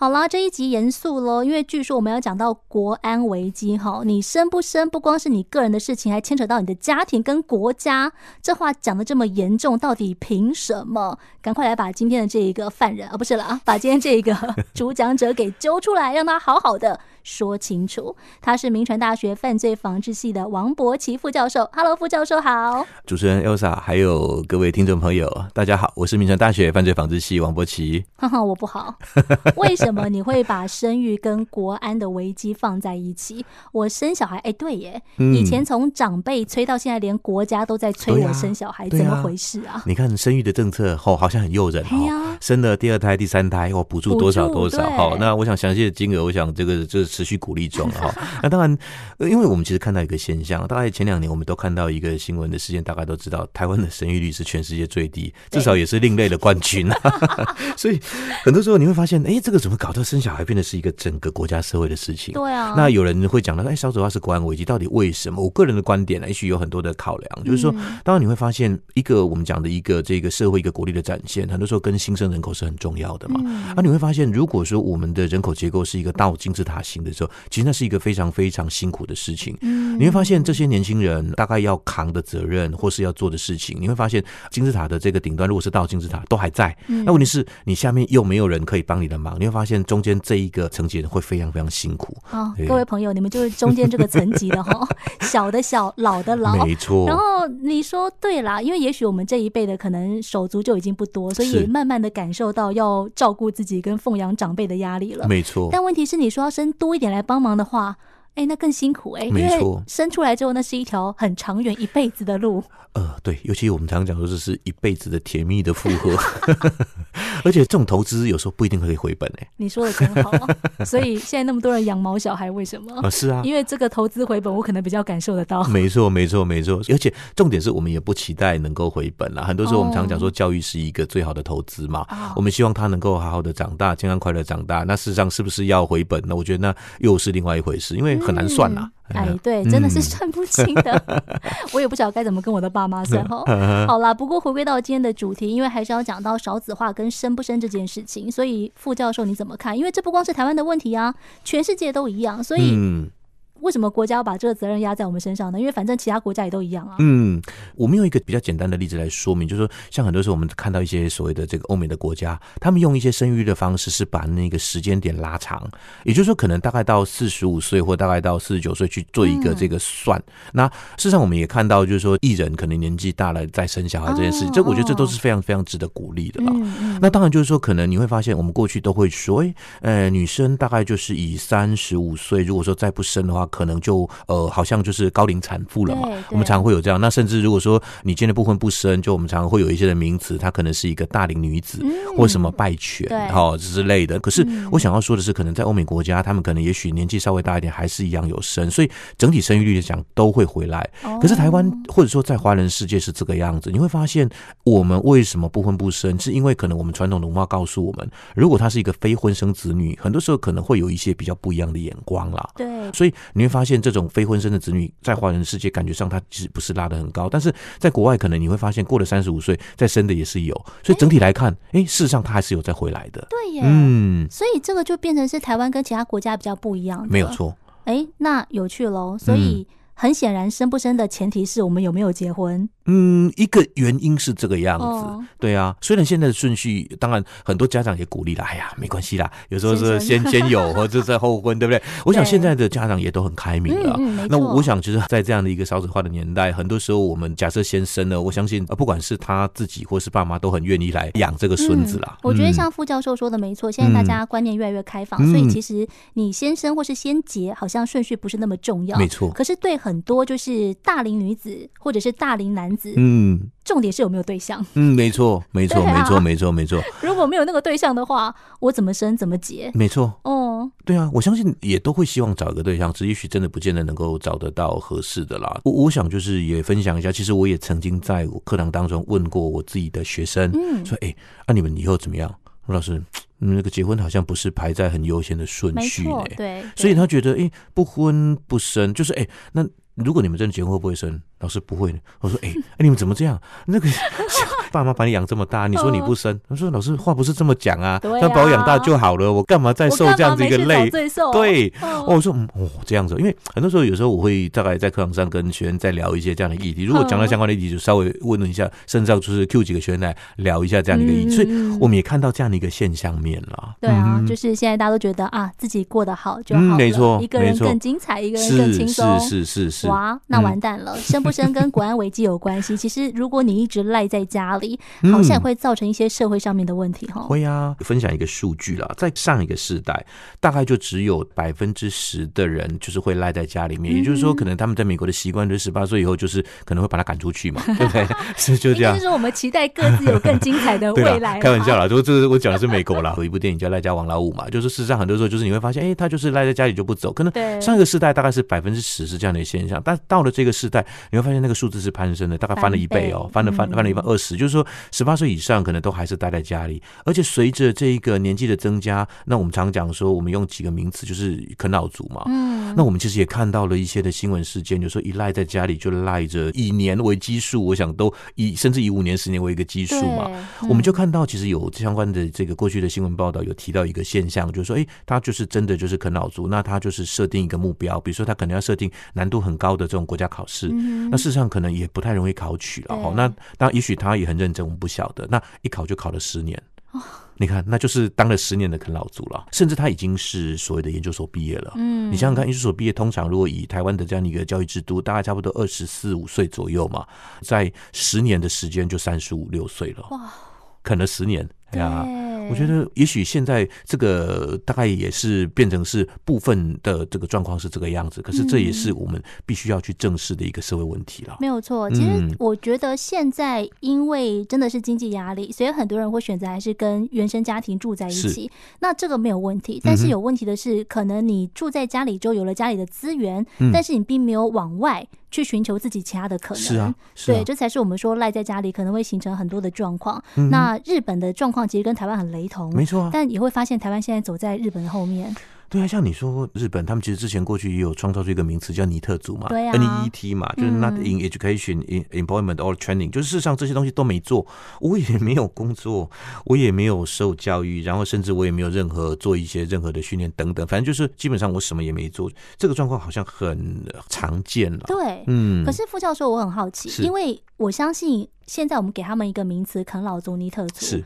好啦，这一集严肃喽，因为据说我们要讲到国安危机哈，你生不生不光是你个人的事情，还牵扯到你的家庭跟国家。这话讲的这么严重，到底凭什么？赶快来把今天的这一个犯人啊，不是了啊，把今天这一个主讲者给揪出来，让他好好的说清楚。他是明传大学犯罪防治系的王博奇副教授。Hello，副教授好。主持人 Elsa，还有各位听众朋友，大家好，我是明传大学犯罪防治系王博奇。哈哈，我不好，为什么？你会把生育跟国安的危机放在一起？我生小孩，哎，对耶，嗯、以前从长辈催到现在，连国家都在催我生小孩，啊、怎么回事啊？你看生育的政策，哦，好像很诱人哦。生了第二胎、第三胎，哦，补助多少多少，哈。那我想详细的金额，我想这个就是持续鼓励中哈。那当然，因为我们其实看到一个现象，大概前两年我们都看到一个新闻的事件，大概都知道台湾的生育率是全世界最低，至少也是另类的冠军啊。所以很多时候你会发现，哎，这个怎么？搞到生小孩变得是一个整个国家社会的事情。对啊，那有人会讲到，哎，少子化是国安危机，到底为什么？我个人的观点呢，也许有很多的考量，就是说，当然你会发现，一个我们讲的一个这个社会一个国力的展现，很多时候跟新生人口是很重要的嘛。啊你会发现，如果说我们的人口结构是一个倒金字塔型的时候，其实那是一个非常非常辛苦的事情。你会发现这些年轻人大概要扛的责任或是要做的事情，你会发现金字塔的这个顶端如果是到金字塔都还在，那问题是你下面又没有人可以帮你的忙，你会发现。中间这一个层级的人会非常非常辛苦。好，各位朋友，你们就是中间这个层级的哈，小的小，老的老，没错。然后你说对啦，因为也许我们这一辈的可能手足就已经不多，所以也慢慢的感受到要照顾自己跟奉养长辈的压力了。没错。但问题是，你说要生多一点来帮忙的话。哎，那更辛苦哎，因为生出来之后，那是一条很长远、一辈子的路。呃，对，尤其我们常常讲说，这是一辈子的甜蜜的负荷，而且这种投资有时候不一定可以回本哎。你说的真好，所以现在那么多人养毛小孩，为什么？啊，是啊，因为这个投资回本，我可能比较感受得到。没错，没错，没错。而且重点是我们也不期待能够回本啦。很多时候我们常讲说，教育是一个最好的投资嘛。哦、我们希望他能够好好的长大，健康快乐长大。那事实上是不是要回本呢？我觉得那又是另外一回事，因为。很难算呐、啊，哎，对，真的是算不清的。嗯、我也不知道该怎么跟我的爸妈算哈。好啦，不过回归到今天的主题，因为还是要讲到少子化跟生不生这件事情，所以副教授你怎么看？因为这不光是台湾的问题啊，全世界都一样，所以。嗯为什么国家要把这个责任压在我们身上呢？因为反正其他国家也都一样啊。嗯，我们用一个比较简单的例子来说明，就是说，像很多时候我们看到一些所谓的这个欧美的国家，他们用一些生育的方式是把那个时间点拉长，也就是说，可能大概到四十五岁或大概到四十九岁去做一个这个算。嗯、那事实上，我们也看到，就是说，艺人可能年纪大了再生小孩这件事情，哦、这我觉得这都是非常非常值得鼓励的了。嗯嗯、那当然就是说，可能你会发现，我们过去都会说，哎，呃，女生大概就是以三十五岁，如果说再不生的话，可能就呃，好像就是高龄产妇了嘛。我们常常会有这样。那甚至如果说你今天不婚不生，就我们常常会有一些的名词，她可能是一个大龄女子，或什么败犬哈之类的。可是我想要说的是，可能在欧美国家，他们可能也许年纪稍微大一点，还是一样有生，所以整体生育率来讲都会回来。可是台湾或者说在华人世界是这个样子，你会发现我们为什么不婚不生，是因为可能我们传统的文化告诉我们，如果她是一个非婚生子女，很多时候可能会有一些比较不一样的眼光啦。对，所以你会发现。这种非婚生的子女，在华人世界感觉上，他其实不是拉得很高，但是在国外，可能你会发现，过了三十五岁再生的也是有，所以整体来看，哎，事实上他还是有再回来的。对耶，嗯，所以这个就变成是台湾跟其他国家比较不一样的，没有错。哎，那有趣喽，所以。嗯很显然，生不生的前提是我们有没有结婚。嗯，一个原因是这个样子。哦、对啊，虽然现在的顺序，当然很多家长也鼓励了。哎呀，没关系啦，有时候是先 先有，或者再后婚，对不对？我想现在的家长也都很开明了。嗯嗯、那我想，其实，在这样的一个少子化的年代，很多时候我们假设先生呢，我相信，不管是他自己或是爸妈，都很愿意来养这个孙子啦。嗯、我觉得像副教授说的没错，现在大家观念越来越开放，嗯、所以其实你先生或是先结，好像顺序不是那么重要。没错。可是对很多就是。大龄女子或者是大龄男子，嗯，重点是有没有对象？嗯，没错，没错，没错，没错，没错。如果没有那个对象的话，我怎么生怎么结？没错，哦，对啊，我相信也都会希望找一个对象，只也许真的不见得能够找得到合适的啦。我我想就是也分享一下，其实我也曾经在我课堂当中问过我自己的学生，嗯，说，哎，那你们以后怎么样？吴老师，嗯，那个结婚好像不是排在很优先的顺序呢，对，对，所以他觉得，哎，不婚不生，就是，哎，那。如果你们真的结婚会不会生？老师不会。我说，哎、欸，哎，你们怎么这样？那个小爸妈把你养这么大，你说你不生，他说老师话不是这么讲啊，他把我养大就好了，我干嘛再受这样子一个累？对，哦，我说哦这样子，因为很多时候有时候我会大概在课堂上跟学员再聊一些这样的议题，如果讲到相关的议题，就稍微问了一下，甚至就是 Q 几个学员来聊一下这样的一个议题，所以我们也看到这样的一个现象面了。对啊，就是现在大家都觉得啊，自己过得好就好了，没错，一个人更精彩，一个人更轻松，是是是是。哇，那完蛋了，生不生跟国安危机有关系。其实如果你一直赖在家里，好像也会造成一些社会上面的问题哈。会啊，分享一个数据啦，在上一个世代，大概就只有百分之十的人就是会赖在家里面，也就是说，可能他们在美国的习惯就是十八岁以后就是可能会把他赶出去嘛，对不对？是就这样。就是说，我们期待各自有更精彩的 未来。开玩笑啦，就这我讲的是美国啦，有一部电影叫《赖家王老五》嘛，就是事实上很多时候就是你会发现，哎，他就是赖在家里就不走。可能上一个世代大概是百分之十是这样的现象，但到了这个世代，你会发现那个数字是攀升的，大概翻了一倍哦，翻了翻翻了一倍二十，就是说十八岁以上可能都还是待在家里，而且随着这一个年纪的增加，那我们常讲说，我们用几个名词就是啃老族嘛，嗯，那我们其实也看到了一些的新闻事件，就是说一赖在家里就赖着以年为基数，我想都以甚至以五年、十年为一个基数嘛，我们就看到其实有相关的这个过去的新闻报道有提到一个现象，就是说，哎，他就是真的就是啃老族，那他就是设定一个目标，比如说他可能要设定难度很高的这种国家考试，那事实上可能也不太容易考取了哦。那当然，也许他也很认真，我们不晓得。那一考就考了十年，你看，那就是当了十年的啃老族了。甚至他已经是所谓的研究所毕业了。嗯，你想想看，研究所毕业通常如果以台湾的这样的一个教育制度，大概差不多二十四五岁左右嘛，在十年的时间就三十五六岁了。哇，啃了十年，哎呀。我觉得也许现在这个大概也是变成是部分的这个状况是这个样子，可是这也是我们必须要去正视的一个社会问题了。没有错，其实我觉得现在因为真的是经济压力，所以很多人会选择还是跟原生家庭住在一起。那这个没有问题，但是有问题的是，可能你住在家里就有了家里的资源，但是你并没有往外去寻求自己其他的可能。是啊，对，这才是我们说赖在家里可能会形成很多的状况。那日本的状况其实跟台湾很雷。同，没错，但也会发现台湾现在走在日本的后面。对啊，像你说日本，他们其实之前过去也有创造出一个名词叫尼特族嘛，对啊，NEET 嘛，就是 Not in Education, in Employment or Training，就是事实上这些东西都没做，我也没有工作，我也没有受教育，然后甚至我也没有任何做一些任何的训练等等，反正就是基本上我什么也没做。这个状况好像很常见了。对，嗯。可是副教授，我很好奇，因为我相信现在我们给他们一个名词“啃老族”、“尼特族”是。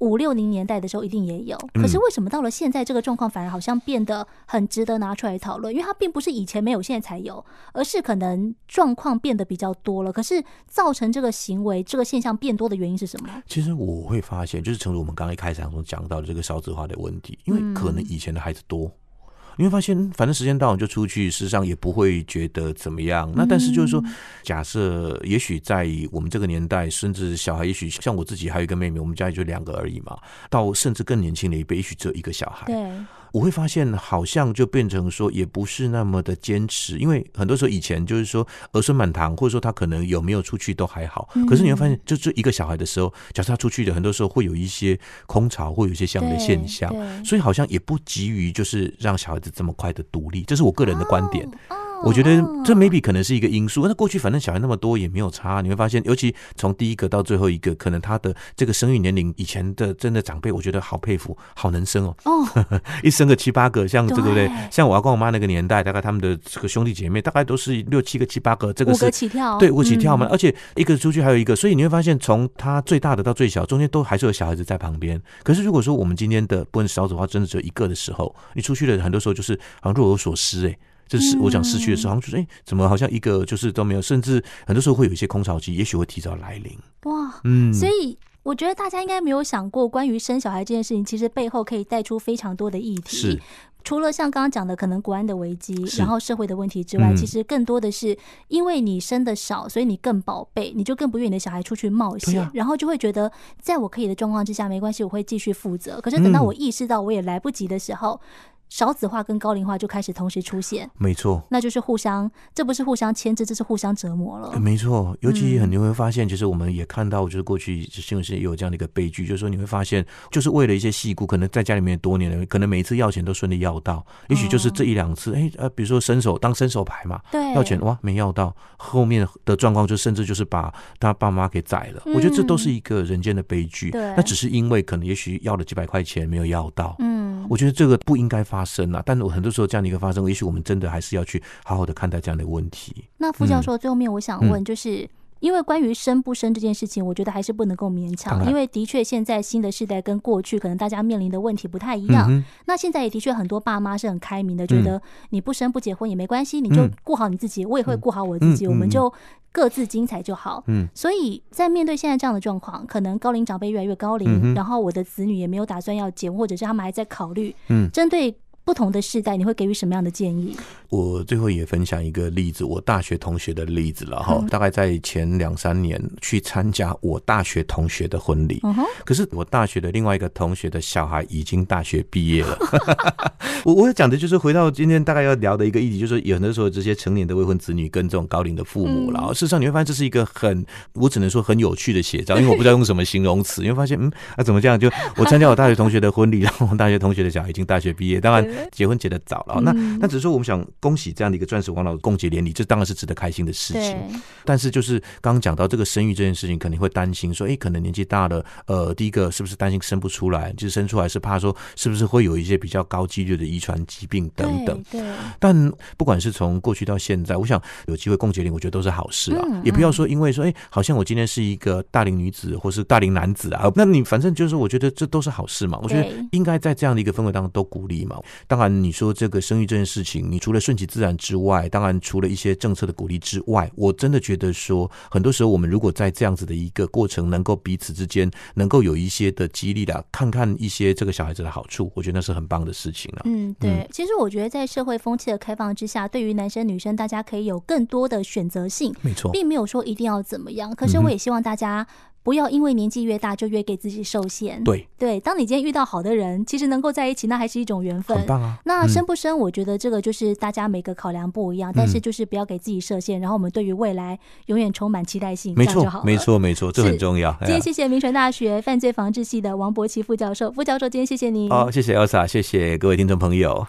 五六零年代的时候一定也有，可是为什么到了现在这个状况反而好像变得很值得拿出来讨论？因为它并不是以前没有现在才有，而是可能状况变得比较多了。可是造成这个行为、这个现象变多的原因是什么？其实我会发现，就是正如我们刚刚一开始当中讲到的这个少子化的问题，因为可能以前的孩子多。你会发现，反正时间到了就出去，事实上也不会觉得怎么样。那但是就是说，假设也许在我们这个年代，甚至小孩，也许像我自己还有一个妹妹，我们家也就两个而已嘛。到甚至更年轻的一辈，也许只有一个小孩。对。我会发现，好像就变成说，也不是那么的坚持，因为很多时候以前就是说儿孙满堂，或者说他可能有没有出去都还好。可是你会发现，就这一个小孩的时候，假设他出去的，很多时候会有一些空巢，会有一些这样的现象，所以好像也不急于就是让小孩子这么快的独立，这是我个人的观点。我觉得这 maybe 可能是一个因素。那过去反正小孩那么多也没有差，你会发现，尤其从第一个到最后一个，可能他的这个生育年龄，以前的真的长辈，我觉得好佩服，好能生哦。哦，一生个七八个，像这个对？像我阿公我妈那个年代，大概他们的这个兄弟姐妹大概都是六七个、七八个，这个是五个起跳，对，五个起跳嘛。而且一个出去还有一个，所以你会发现，从他最大的到最小，中间都还是有小孩子在旁边。可是如果说我们今天的不论少子化真的只有一个的时候，你出去的很多时候就是好像若有所思哎。就是我讲失去的时候，好像就是哎，怎么好像一个就是都没有，甚至很多时候会有一些空巢期，也许会提早来临。哇，嗯，所以我觉得大家应该没有想过，关于生小孩这件事情，其实背后可以带出非常多的议题。是，除了像刚刚讲的可能国安的危机，然后社会的问题之外，其实更多的是因为你生的少，所以你更宝贝，你就更不愿意你的小孩出去冒险，然后就会觉得在我可以的状况之下没关系，我会继续负责。可是等到我意识到我也来不及的时候。少子化跟高龄化就开始同时出现，没错，那就是互相，这不是互相牵制，这是互相折磨了。没错，尤其很你会发现，其实我们也看到，就是过去新闻是也有这样的一个悲剧，就是说你会发现，就是为了一些细故，可能在家里面多年了，可能每一次要钱都顺利要到，也许就是这一两次，哎、哦、呃，比如说伸手当伸手牌嘛，对，要钱哇没要到，后面的状况就甚至就是把他爸妈给宰了。嗯、我觉得这都是一个人间的悲剧。对，那只是因为可能也许要了几百块钱没有要到。嗯，我觉得这个不应该发生啊，但是我很多时候这样的一个发生，也许我们真的还是要去好好的看待这样的问题。那副教授最后面我想问，就是、嗯、因为关于生不生这件事情，我觉得还是不能够勉强，因为的确现在新的世代跟过去可能大家面临的问题不太一样。嗯、那现在也的确很多爸妈是很开明的，觉得你不生不结婚也没关系，你就顾好你自己，我也会顾好我自己，我们就各自精彩就好。嗯，所以在面对现在这样的状况，可能高龄长辈越来越高龄，然后我的子女也没有打算要结婚，或者是他们还在考虑。嗯，针对。不同的世代，你会给予什么样的建议？我最后也分享一个例子，我大学同学的例子了哈。嗯、大概在前两三年去参加我大学同学的婚礼，嗯、可是我大学的另外一个同学的小孩已经大学毕业了。我我讲的就是回到今天大概要聊的一个议题，就是有很多时候这些成年的未婚子女跟这种高龄的父母了。嗯、事实上你会发现这是一个很，我只能说很有趣的写照，因为我不知道用什么形容词。你会发现，嗯，啊怎么这样？就我参加我大学同学的婚礼，然后我大学同学的小孩已经大学毕业，当然。结婚结得早了，那那只是说我们想恭喜这样的一个钻石王老共结连理，这当然是值得开心的事情。但是就是刚刚讲到这个生育这件事情，肯定会担心说，哎，可能年纪大了，呃，第一个是不是担心生不出来？就是生出来是怕说是不是会有一些比较高几率的遗传疾病等等。对。但不管是从过去到现在，我想有机会共结连，我觉得都是好事啊。也不要说因为说，哎，好像我今天是一个大龄女子或是大龄男子啊，那你反正就是我觉得这都是好事嘛。我觉得应该在这样的一个氛围当中都鼓励嘛。当然。你说这个生育这件事情，你除了顺其自然之外，当然除了一些政策的鼓励之外，我真的觉得说，很多时候我们如果在这样子的一个过程，能够彼此之间能够有一些的激励的，看看一些这个小孩子的好处，我觉得那是很棒的事情了。嗯，对。嗯、其实我觉得在社会风气的开放之下，对于男生女生，大家可以有更多的选择性。没错，并没有说一定要怎么样。可是我也希望大家。不要因为年纪越大就越给自己受限。对对，当你今天遇到好的人，其实能够在一起，那还是一种缘分。很棒啊！那生不生，我觉得这个就是大家每个考量不一样，嗯、但是就是不要给自己设限，然后我们对于未来永远充满期待性，没错。没错，没错，这很重要。今天谢谢明传大学犯罪防治系的王柏奇副教授，副教授今天谢谢你。好，谢谢 Elsa，谢谢各位听众朋友。